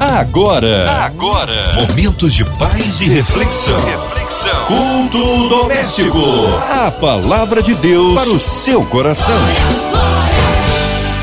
Agora, agora, momentos de paz e reflexão. Reflexão. Culto doméstico. A palavra de Deus para o seu coração.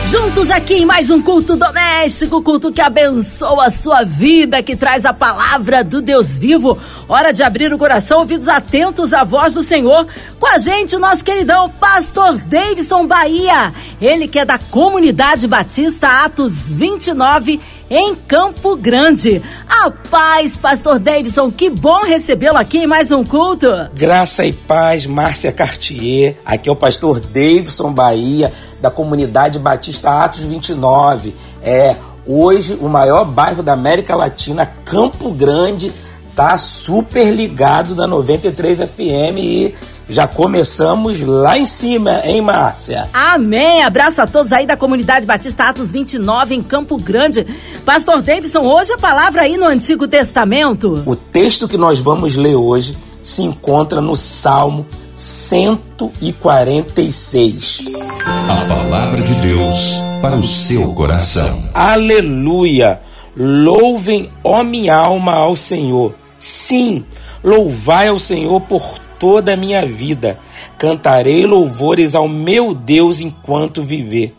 Juntos aqui em mais um culto doméstico, culto que abençoa a sua vida, que traz a palavra do Deus vivo. Hora de abrir o coração, ouvidos atentos à voz do Senhor. Com a gente, o nosso queridão Pastor Davidson Bahia. Ele que é da Comunidade Batista Atos 29 em Campo Grande. A paz, Pastor Davidson, que bom recebê-lo aqui em mais um culto. Graça e paz, Márcia Cartier. Aqui é o Pastor Davidson Bahia da comunidade Batista Atos 29. É hoje o maior bairro da América Latina, Campo Grande, tá super ligado na 93 FM e já começamos lá em cima, hein, Márcia? Amém! Abraço a todos aí da comunidade Batista Atos 29 em Campo Grande. Pastor Davidson, hoje a palavra aí no Antigo Testamento. O texto que nós vamos ler hoje se encontra no Salmo 146. A palavra de Deus para o seu coração. Aleluia! Louvem, ó minha alma, ao Senhor. Sim, louvai ao Senhor por toda a minha vida. Cantarei louvores ao meu Deus enquanto viver.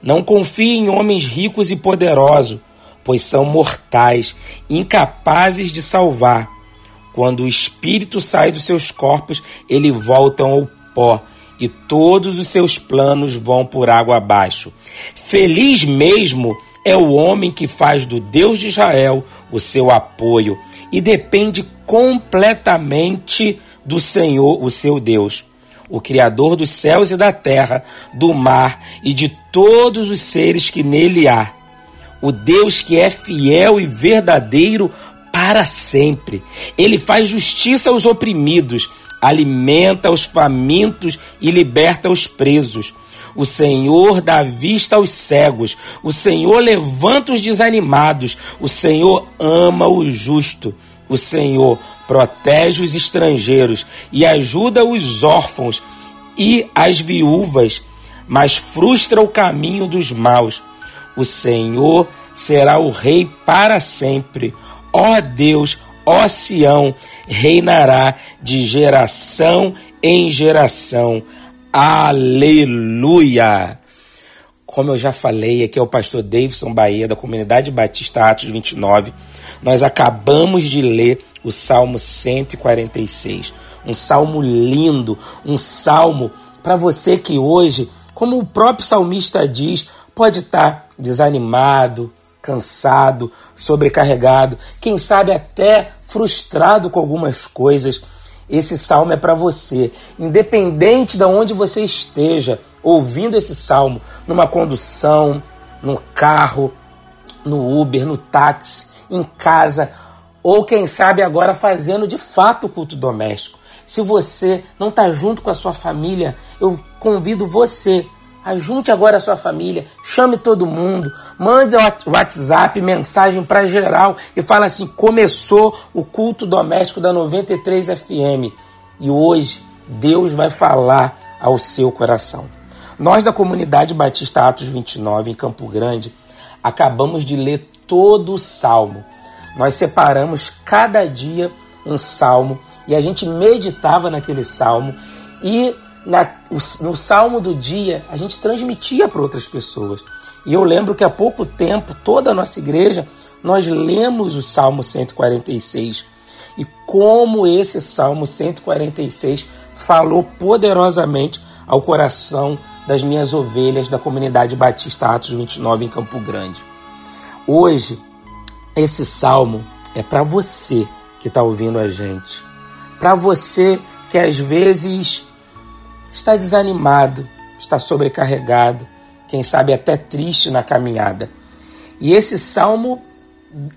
Não confie em homens ricos e poderosos, pois são mortais, incapazes de salvar. Quando o espírito sai dos seus corpos, eles voltam ao pó e todos os seus planos vão por água abaixo. Feliz mesmo é o homem que faz do Deus de Israel o seu apoio e depende completamente do Senhor, o seu Deus, o Criador dos céus e da terra, do mar e de todos os seres que nele há. O Deus que é fiel e verdadeiro para sempre. Ele faz justiça aos oprimidos, alimenta os famintos e liberta os presos. O Senhor dá vista aos cegos, o Senhor levanta os desanimados, o Senhor ama o justo, o Senhor protege os estrangeiros e ajuda os órfãos e as viúvas, mas frustra o caminho dos maus. O Senhor será o rei para sempre. Ó Deus, ó Sião, reinará de geração em geração. Aleluia! Como eu já falei, aqui é o pastor Davidson Bahia, da comunidade Batista Atos 29. Nós acabamos de ler o Salmo 146. Um salmo lindo, um salmo para você que hoje, como o próprio salmista diz, pode estar desanimado, cansado, sobrecarregado, quem sabe até frustrado com algumas coisas. Esse salmo é para você, independente de onde você esteja ouvindo esse salmo, numa condução, no carro, no Uber, no táxi, em casa, ou quem sabe agora fazendo de fato o culto doméstico. Se você não está junto com a sua família, eu convido você Ajunte agora a sua família, chame todo mundo, mande WhatsApp, mensagem para geral e fala assim: começou o culto doméstico da 93 FM e hoje Deus vai falar ao seu coração. Nós da comunidade Batista Atos 29 em Campo Grande acabamos de ler todo o salmo. Nós separamos cada dia um salmo e a gente meditava naquele salmo e na, no salmo do dia, a gente transmitia para outras pessoas. E eu lembro que há pouco tempo, toda a nossa igreja, nós lemos o Salmo 146. E como esse Salmo 146 falou poderosamente ao coração das minhas ovelhas da comunidade Batista Atos 29 em Campo Grande. Hoje, esse salmo é para você que está ouvindo a gente. Para você que às vezes está desanimado, está sobrecarregado, quem sabe até triste na caminhada. E esse salmo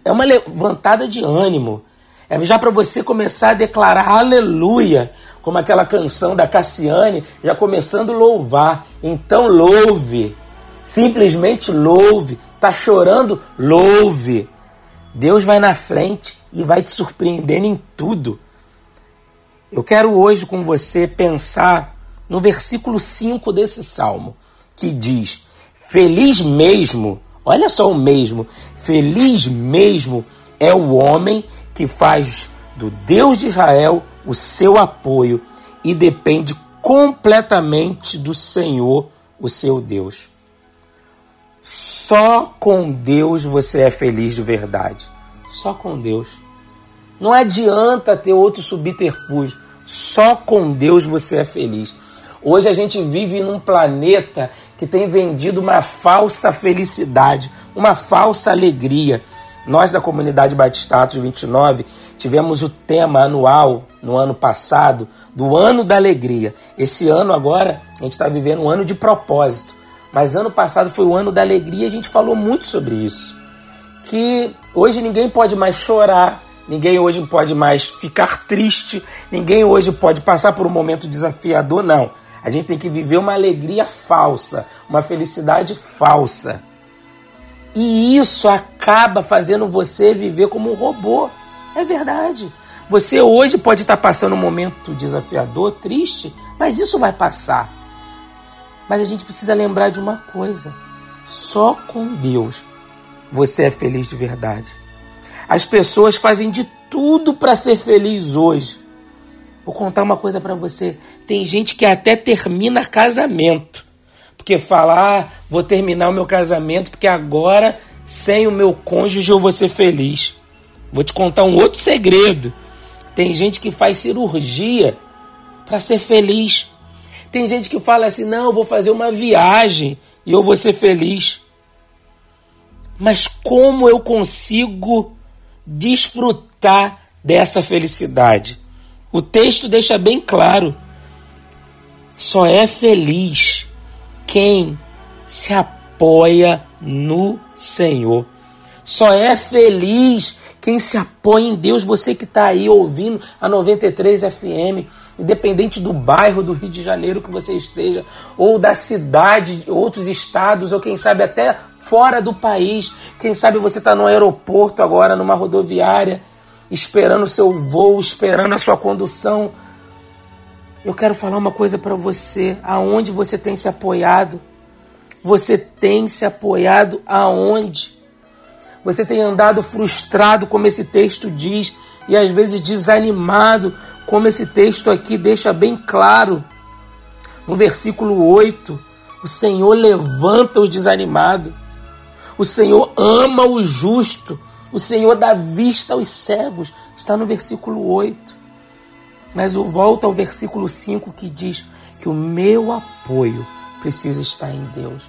é uma levantada de ânimo. É já para você começar a declarar aleluia, como aquela canção da Cassiane, já começando a louvar. Então louve, simplesmente louve. Tá chorando? Louve. Deus vai na frente e vai te surpreendendo em tudo. Eu quero hoje com você pensar no versículo 5 desse salmo, que diz: Feliz mesmo, olha só o mesmo, Feliz mesmo é o homem que faz do Deus de Israel o seu apoio e depende completamente do Senhor, o seu Deus. Só com Deus você é feliz de verdade. Só com Deus. Não adianta ter outro subterfúgio. Só com Deus você é feliz. Hoje a gente vive num planeta que tem vendido uma falsa felicidade, uma falsa alegria. Nós da comunidade Batistatos 29 tivemos o tema anual no ano passado do ano da alegria. Esse ano agora a gente está vivendo um ano de propósito. Mas ano passado foi o ano da alegria e a gente falou muito sobre isso. Que hoje ninguém pode mais chorar, ninguém hoje pode mais ficar triste, ninguém hoje pode passar por um momento desafiador, não. A gente tem que viver uma alegria falsa, uma felicidade falsa. E isso acaba fazendo você viver como um robô. É verdade. Você hoje pode estar passando um momento desafiador, triste, mas isso vai passar. Mas a gente precisa lembrar de uma coisa: só com Deus você é feliz de verdade. As pessoas fazem de tudo para ser feliz hoje, Vou contar uma coisa para você. Tem gente que até termina casamento. Porque fala, ah, vou terminar o meu casamento porque agora, sem o meu cônjuge, eu vou ser feliz. Vou te contar um outro segredo. Tem gente que faz cirurgia para ser feliz. Tem gente que fala assim: não, eu vou fazer uma viagem e eu vou ser feliz. Mas como eu consigo desfrutar dessa felicidade? O texto deixa bem claro: só é feliz quem se apoia no Senhor. Só é feliz quem se apoia em Deus. Você que está aí ouvindo a 93 FM, independente do bairro do Rio de Janeiro que você esteja, ou da cidade, outros estados, ou quem sabe até fora do país. Quem sabe você está no aeroporto agora, numa rodoviária esperando o seu voo, esperando a sua condução. Eu quero falar uma coisa para você. Aonde você tem se apoiado? Você tem se apoiado aonde? Você tem andado frustrado, como esse texto diz, e às vezes desanimado, como esse texto aqui deixa bem claro. No versículo 8, o Senhor levanta os desanimados. O Senhor ama o justo o Senhor dá vista aos cegos. Está no versículo 8. Mas eu volto ao versículo 5 que diz que o meu apoio precisa estar em Deus.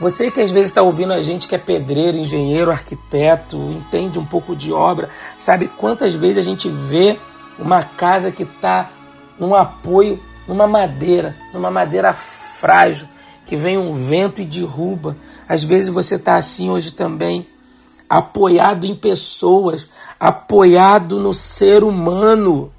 Você que às vezes está ouvindo a gente que é pedreiro, engenheiro, arquiteto, entende um pouco de obra, sabe quantas vezes a gente vê uma casa que está num apoio, numa madeira, numa madeira frágil, que vem um vento e derruba. Às vezes você está assim hoje também apoiado em pessoas, apoiado no ser humano.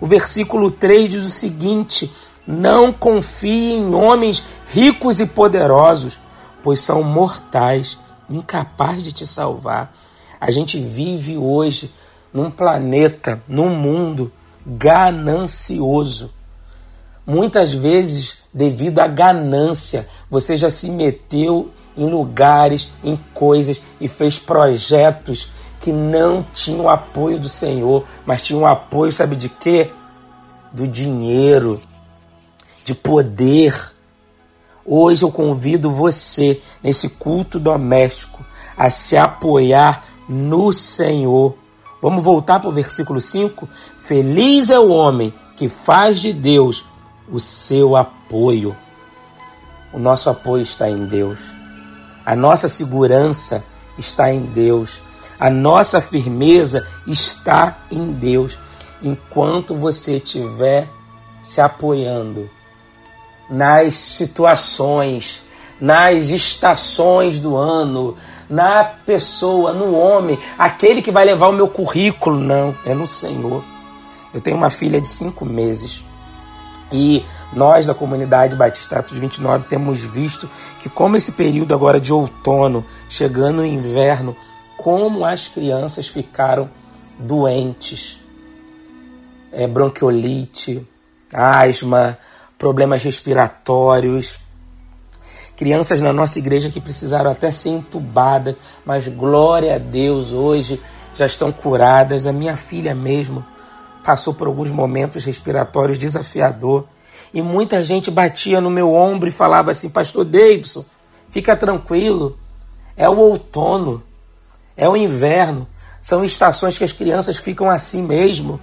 O versículo 3 diz o seguinte: Não confie em homens ricos e poderosos, pois são mortais, incapazes de te salvar. A gente vive hoje num planeta, num mundo ganancioso. Muitas vezes, devido à ganância, você já se meteu em lugares, em coisas e fez projetos que não tinham apoio do Senhor, mas tinham apoio, sabe de quê? Do dinheiro, de poder. Hoje eu convido você, nesse culto doméstico, a se apoiar no Senhor. Vamos voltar para o versículo 5? Feliz é o homem que faz de Deus o seu apoio. O nosso apoio está em Deus. A nossa segurança está em Deus. A nossa firmeza está em Deus. Enquanto você estiver se apoiando nas situações, nas estações do ano, na pessoa, no homem, aquele que vai levar o meu currículo, não, é no Senhor. Eu tenho uma filha de cinco meses e nós da comunidade Batista Atos 29 temos visto que como esse período agora de outono, chegando o inverno, como as crianças ficaram doentes. É, bronquiolite, asma, problemas respiratórios, crianças na nossa igreja que precisaram até ser entubadas, mas glória a Deus, hoje já estão curadas. A minha filha mesmo passou por alguns momentos respiratórios desafiador e muita gente batia no meu ombro e falava assim: Pastor Davidson, fica tranquilo, é o outono, é o inverno, são estações que as crianças ficam assim mesmo.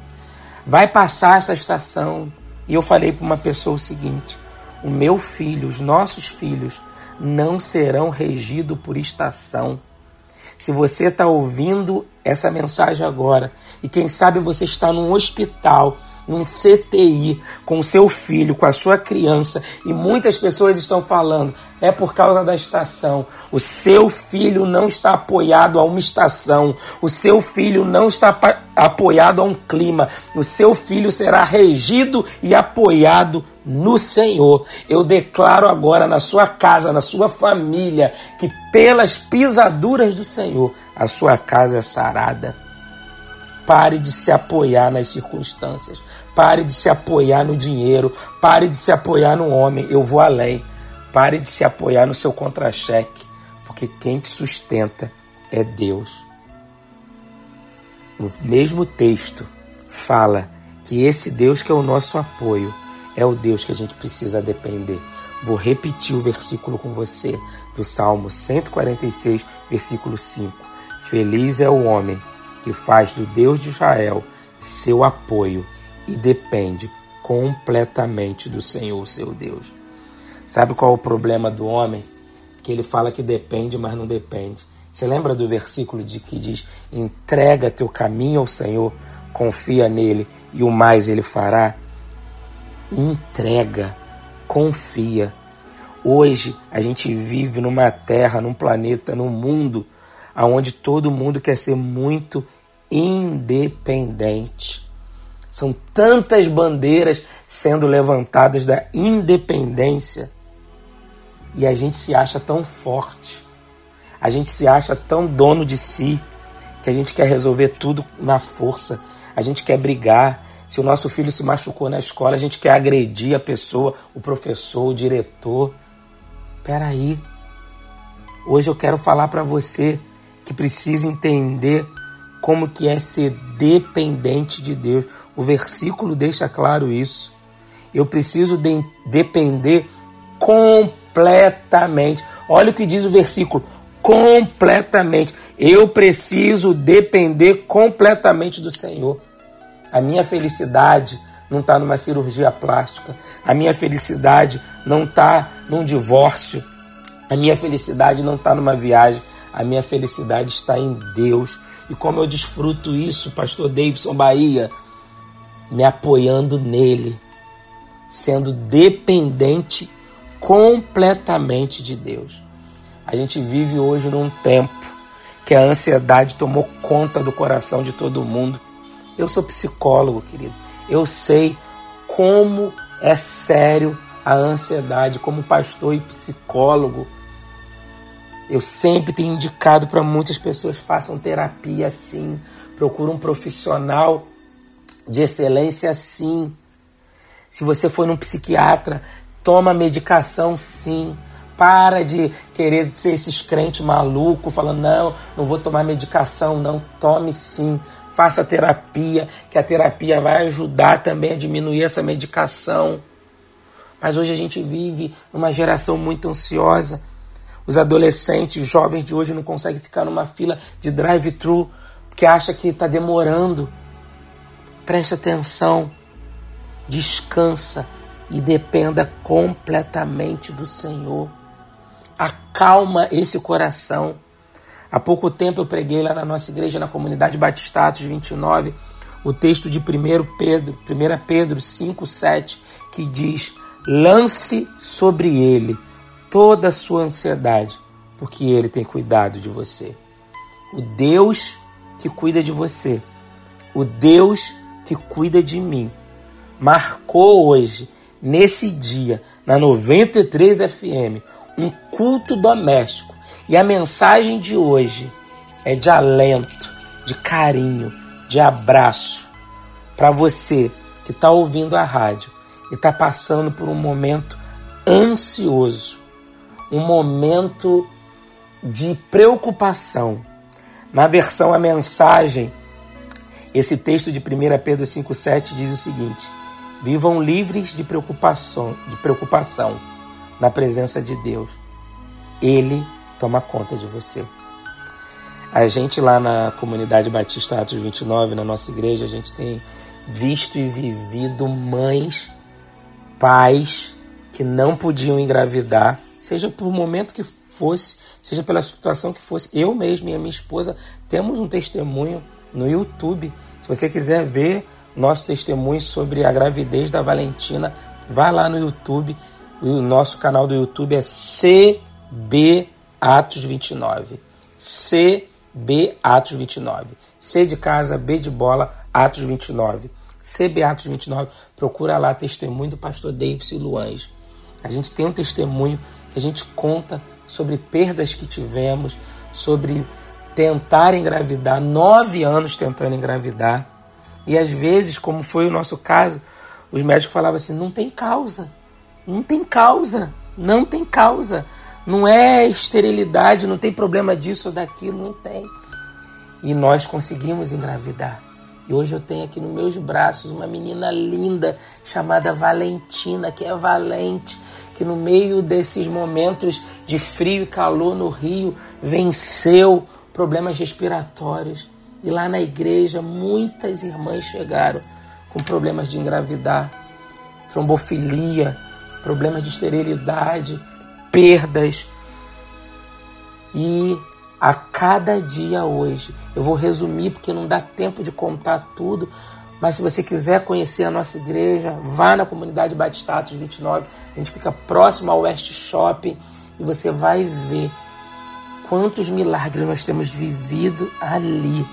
Vai passar essa estação. E eu falei para uma pessoa o seguinte: o meu filho, os nossos filhos, não serão regidos por estação. Se você está ouvindo essa mensagem agora e quem sabe você está num hospital num CTI com seu filho, com a sua criança, e muitas pessoas estão falando, é por causa da estação. O seu filho não está apoiado a uma estação. O seu filho não está apoiado a um clima. O seu filho será regido e apoiado no Senhor. Eu declaro agora na sua casa, na sua família, que pelas pisaduras do Senhor, a sua casa é sarada. Pare de se apoiar nas circunstâncias. Pare de se apoiar no dinheiro. Pare de se apoiar no homem. Eu vou além. Pare de se apoiar no seu contra-cheque. Porque quem te sustenta é Deus. O mesmo texto fala que esse Deus que é o nosso apoio é o Deus que a gente precisa depender. Vou repetir o versículo com você do Salmo 146, versículo 5. Feliz é o homem que faz do Deus de Israel seu apoio e depende completamente do Senhor, seu Deus. Sabe qual é o problema do homem? Que ele fala que depende, mas não depende. Você lembra do versículo de que diz: entrega teu caminho ao Senhor, confia nele e o mais ele fará? Entrega, confia. Hoje a gente vive numa terra, num planeta, num mundo aonde todo mundo quer ser muito independente. São tantas bandeiras sendo levantadas da independência e a gente se acha tão forte, a gente se acha tão dono de si que a gente quer resolver tudo na força, a gente quer brigar. Se o nosso filho se machucou na escola, a gente quer agredir a pessoa, o professor, o diretor. Peraí, hoje eu quero falar para você que precisa entender como que é ser dependente de Deus. O versículo deixa claro isso. Eu preciso de depender completamente. Olha o que diz o versículo: completamente. Eu preciso depender completamente do Senhor. A minha felicidade não está numa cirurgia plástica. A minha felicidade não está num divórcio. A minha felicidade não está numa viagem. A minha felicidade está em Deus. E como eu desfruto isso, Pastor Davidson Bahia, me apoiando nele, sendo dependente completamente de Deus. A gente vive hoje num tempo que a ansiedade tomou conta do coração de todo mundo. Eu sou psicólogo, querido. Eu sei como é sério a ansiedade, como pastor e psicólogo. Eu sempre tenho indicado para muitas pessoas façam terapia sim, procure um profissional de excelência sim. Se você for num psiquiatra, toma medicação sim. Para de querer ser esses crentes malucos falando não, não vou tomar medicação, não, tome sim. Faça terapia, que a terapia vai ajudar também a diminuir essa medicação. Mas hoje a gente vive numa geração muito ansiosa os adolescentes, jovens de hoje não conseguem ficar numa fila de drive-thru porque acha que está demorando. Preste atenção, descansa e dependa completamente do Senhor. Acalma esse coração. Há pouco tempo eu preguei lá na nossa igreja, na comunidade Batista Atos 29, o texto de 1 Pedro, 1 Pedro 5, 7, que diz: lance sobre ele toda a sua ansiedade, porque Ele tem cuidado de você. O Deus que cuida de você, o Deus que cuida de mim, marcou hoje, nesse dia, na 93 FM, um culto doméstico. E a mensagem de hoje é de alento, de carinho, de abraço para você que está ouvindo a rádio e está passando por um momento ansioso um momento de preocupação. Na versão a mensagem, esse texto de 1 Pedro 5,7 diz o seguinte: Vivam livres de preocupação, de preocupação na presença de Deus. Ele toma conta de você. A gente lá na comunidade Batista Atos 29, na nossa igreja, a gente tem visto e vivido mães, pais que não podiam engravidar, seja por momento que fosse, seja pela situação que fosse. Eu mesmo e a minha esposa temos um testemunho no YouTube. Se você quiser ver nosso testemunho sobre a gravidez da Valentina, vá lá no YouTube. O nosso canal do YouTube é CB Atos 29. C B Atos 29. C de casa, B de bola, Atos 29. CB Atos 29, procura lá testemunho do pastor Davis e Luange. A gente tem um testemunho que a gente conta sobre perdas que tivemos, sobre tentar engravidar, nove anos tentando engravidar. E às vezes, como foi o nosso caso, os médicos falavam assim: não tem causa, não tem causa, não tem causa. Não é esterilidade, não tem problema disso ou daquilo, não tem. E nós conseguimos engravidar. E hoje eu tenho aqui nos meus braços uma menina linda chamada Valentina, que é valente, que no meio desses momentos de frio e calor no Rio venceu problemas respiratórios. E lá na igreja muitas irmãs chegaram com problemas de engravidar, trombofilia, problemas de esterilidade, perdas. E a cada dia hoje, eu vou resumir porque não dá tempo de contar tudo, mas se você quiser conhecer a nossa igreja, vá na comunidade Batistatos 29, a gente fica próximo ao West Shopping e você vai ver quantos milagres nós temos vivido ali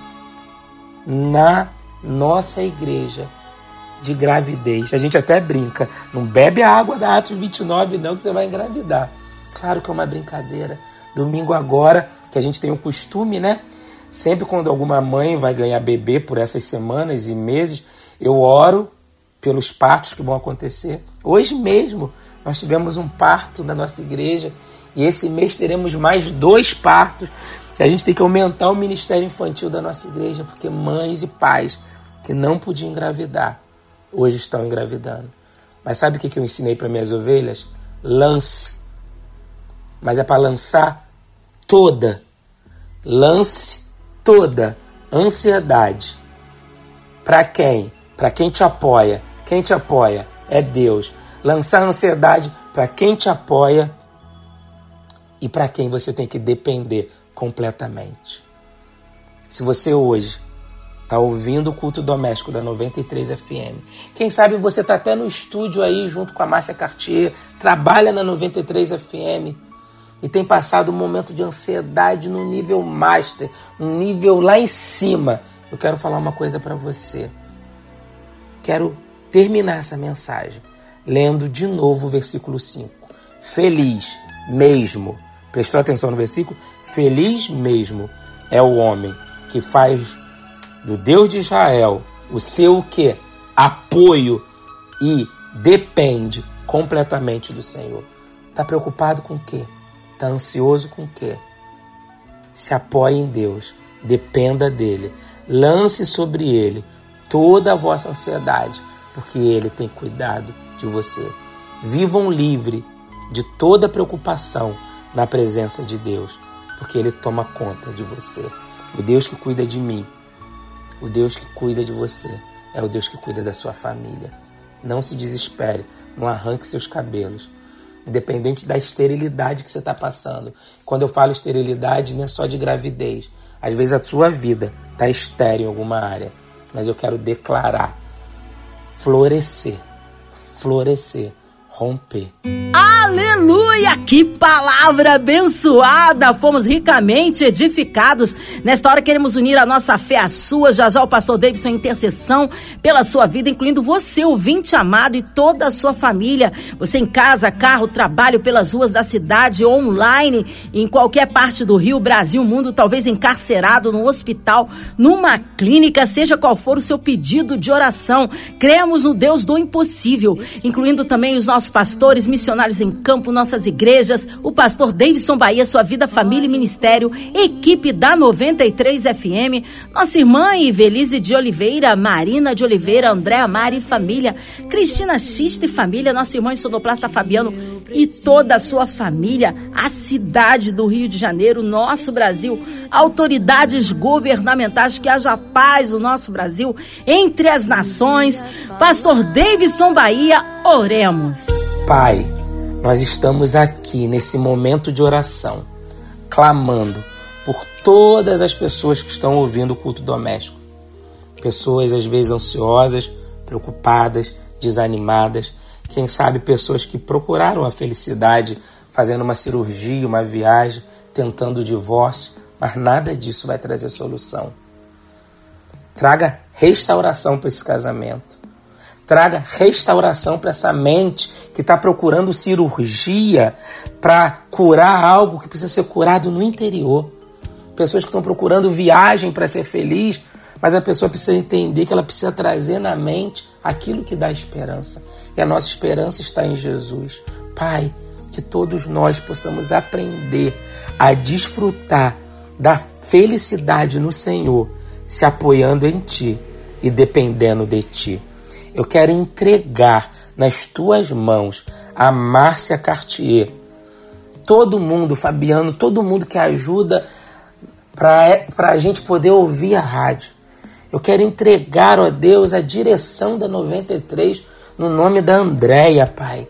na nossa igreja de gravidez. A gente até brinca, não bebe a água da Atos 29 não que você vai engravidar. Claro que é uma brincadeira. Domingo agora, que a gente tem o costume, né? Sempre quando alguma mãe vai ganhar bebê por essas semanas e meses, eu oro pelos partos que vão acontecer. Hoje mesmo nós tivemos um parto na nossa igreja e esse mês teremos mais dois partos. A gente tem que aumentar o ministério infantil da nossa igreja, porque mães e pais que não podiam engravidar hoje estão engravidando. Mas sabe o que eu ensinei para minhas ovelhas? Lance mas é para lançar toda, lance toda ansiedade. Para quem? Para quem te apoia. Quem te apoia é Deus. Lançar ansiedade para quem te apoia e para quem você tem que depender completamente. Se você hoje está ouvindo o culto doméstico da 93 FM, quem sabe você está até no estúdio aí junto com a Márcia Cartier, trabalha na 93 FM e tem passado um momento de ansiedade no nível master, no nível lá em cima, eu quero falar uma coisa para você. Quero terminar essa mensagem lendo de novo o versículo 5. Feliz mesmo. Prestou atenção no versículo? Feliz mesmo é o homem que faz do Deus de Israel o seu que apoio e depende completamente do Senhor. Está preocupado com o quê? Está ansioso com o quê? Se apoie em Deus, dependa dele, lance sobre ele toda a vossa ansiedade, porque ele tem cuidado de você. Vivam livre de toda preocupação na presença de Deus, porque ele toma conta de você. O Deus que cuida de mim, o Deus que cuida de você, é o Deus que cuida da sua família. Não se desespere, não arranque seus cabelos independente da esterilidade que você está passando. Quando eu falo esterilidade, não é só de gravidez. Às vezes a sua vida está estéril em alguma área, mas eu quero declarar florescer, florescer, romper. Aleluia! Que palavra abençoada! Fomos ricamente edificados. Nesta hora queremos unir a nossa fé à sua. O pastor Davidson intercessão pela sua vida, incluindo você, ouvinte amado, e toda a sua família. Você em casa, carro, trabalho pelas ruas da cidade, online, em qualquer parte do Rio, Brasil, mundo, talvez encarcerado, no hospital, numa clínica, seja qual for o seu pedido de oração. Cremos no Deus do impossível, incluindo também os nossos nossos pastores, missionários em campo, nossas igrejas, o pastor Davidson Bahia, sua vida, família e ministério, equipe da 93 FM, nossa irmã Ivelise de Oliveira, Marina de Oliveira, André Amari e família, Cristina Xista e família, nosso irmão sonoplasta Fabiano e toda a sua família, a cidade do Rio de Janeiro, nosso Brasil, autoridades governamentais, que haja paz no nosso Brasil, entre as nações. Pastor Davidson Bahia, oremos. Pai, nós estamos aqui nesse momento de oração, clamando por todas as pessoas que estão ouvindo o culto doméstico. Pessoas às vezes ansiosas, preocupadas, desanimadas, quem sabe pessoas que procuraram a felicidade fazendo uma cirurgia, uma viagem, tentando o divórcio, mas nada disso vai trazer solução. Traga restauração para esse casamento. Traga restauração para essa mente que está procurando cirurgia para curar algo que precisa ser curado no interior. Pessoas que estão procurando viagem para ser feliz, mas a pessoa precisa entender que ela precisa trazer na mente aquilo que dá esperança. E a nossa esperança está em Jesus. Pai, que todos nós possamos aprender a desfrutar da felicidade no Senhor, se apoiando em Ti e dependendo de Ti. Eu quero entregar nas tuas mãos a Márcia Cartier. Todo mundo, Fabiano, todo mundo que ajuda para a gente poder ouvir a rádio. Eu quero entregar, ó Deus, a direção da 93 no nome da Andréia, Pai.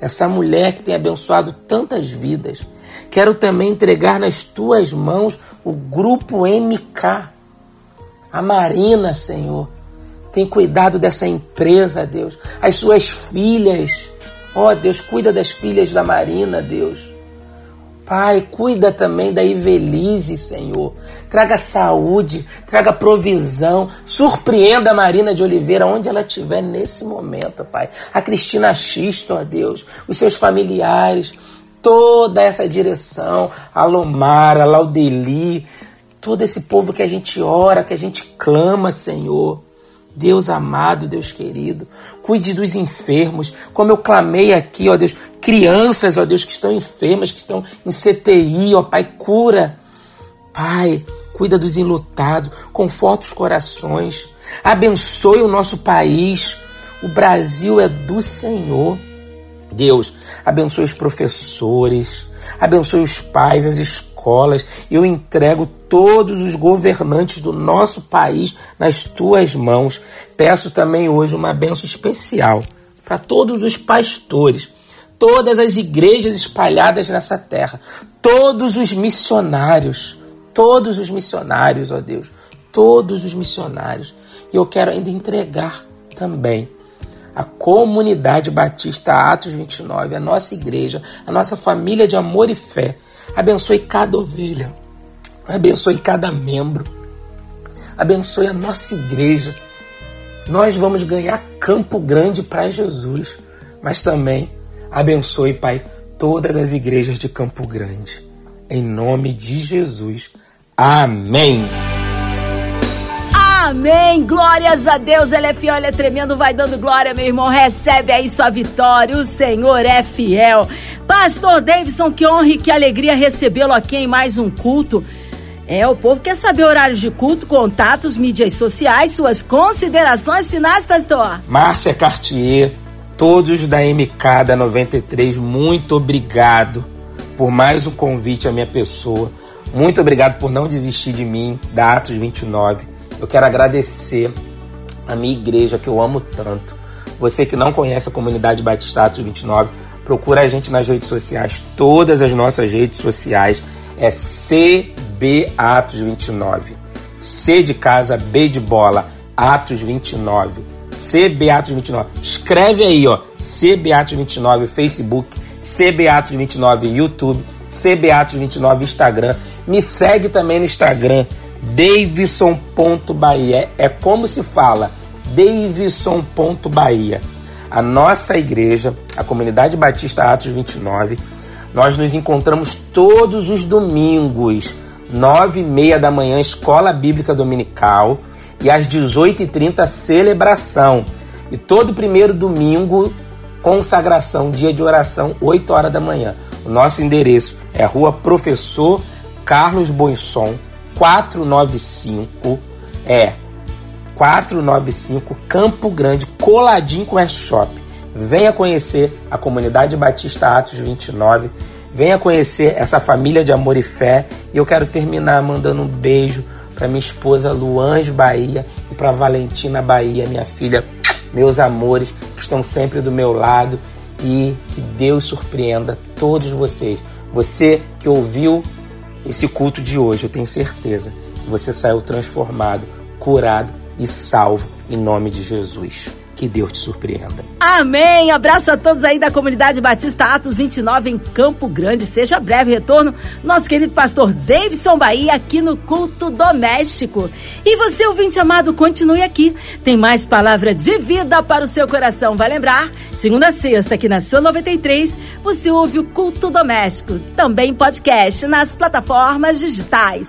Essa mulher que tem abençoado tantas vidas. Quero também entregar nas tuas mãos o grupo MK. A Marina, Senhor. Tem cuidado dessa empresa, Deus. As suas filhas. Ó oh, Deus, cuida das filhas da Marina, Deus. Pai, cuida também da Ivelise, Senhor. Traga saúde, traga provisão. Surpreenda a Marina de Oliveira onde ela estiver nesse momento, Pai. A Cristina Xisto, ó Deus. Os seus familiares. Toda essa direção. A Lomara, a Laudeli. Todo esse povo que a gente ora, que a gente clama, Senhor. Deus amado, Deus querido, cuide dos enfermos, como eu clamei aqui, ó Deus, crianças, ó Deus, que estão enfermas, que estão em CTI, ó Pai, cura. Pai, cuida dos enlutados, conforta os corações, abençoe o nosso país. O Brasil é do Senhor. Deus, abençoe os professores, abençoe os pais, as escolas. Eu entrego todos os governantes do nosso país nas tuas mãos. Peço também hoje uma benção especial para todos os pastores, todas as igrejas espalhadas nessa terra, todos os missionários, todos os missionários, ó Deus, todos os missionários. E eu quero ainda entregar também a comunidade batista Atos 29, a nossa igreja, a nossa família de amor e fé. Abençoe cada ovelha abençoe cada membro, abençoe a nossa igreja. Nós vamos ganhar Campo Grande para Jesus, mas também abençoe, Pai, todas as igrejas de Campo Grande. Em nome de Jesus. Amém. Amém. Glórias a Deus. Ele é fiel, ele é tremendo. Vai dando glória, meu irmão. Recebe aí sua vitória. O Senhor é fiel. Pastor Davidson, que honra e que alegria recebê-lo aqui em mais um culto. É, o povo quer saber horários de culto, contatos, mídias sociais, suas considerações finais, pastor. Márcia Cartier, todos da MK da 93, muito obrigado por mais um convite à minha pessoa. Muito obrigado por não desistir de mim, da Atos 29. Eu quero agradecer a minha igreja que eu amo tanto. Você que não conhece a comunidade Batista Atos 29, procura a gente nas redes sociais, todas as nossas redes sociais. É C B Atos 29. C de casa, B de bola, Atos 29. CB Atos 29. Escreve aí, ó. CB Atos 29 Facebook, CB Atos 29 YouTube, CB Atos 29 Instagram. Me segue também no Instagram, Davidson.bahia. É como se fala, Davidson.bahia. A nossa igreja, a comunidade Batista Atos 29, nós nos encontramos todos os domingos nove e meia da manhã, Escola Bíblica Dominical. E às 18h30, celebração. E todo primeiro domingo consagração, dia de oração, 8 horas da manhã. O nosso endereço é Rua Professor Carlos Boisson, 495, é 495 Campo Grande, coladinho com o Shop. Venha conhecer a comunidade Batista Atos 29. Venha conhecer essa família de amor e fé. E eu quero terminar mandando um beijo para minha esposa Luange Bahia e para Valentina Bahia, minha filha, meus amores que estão sempre do meu lado e que Deus surpreenda todos vocês. Você que ouviu esse culto de hoje, eu tenho certeza que você saiu transformado, curado e salvo em nome de Jesus. Que Deus te surpreenda. Amém. Abraço a todos aí da comunidade Batista Atos 29 em Campo Grande. Seja breve retorno, nosso querido pastor Davidson Bahia aqui no culto doméstico. E você, ouvinte amado, continue aqui. Tem mais palavra de vida para o seu coração. Vai lembrar? Segunda a sexta, aqui na Sua 93, você ouve o culto doméstico. Também podcast nas plataformas digitais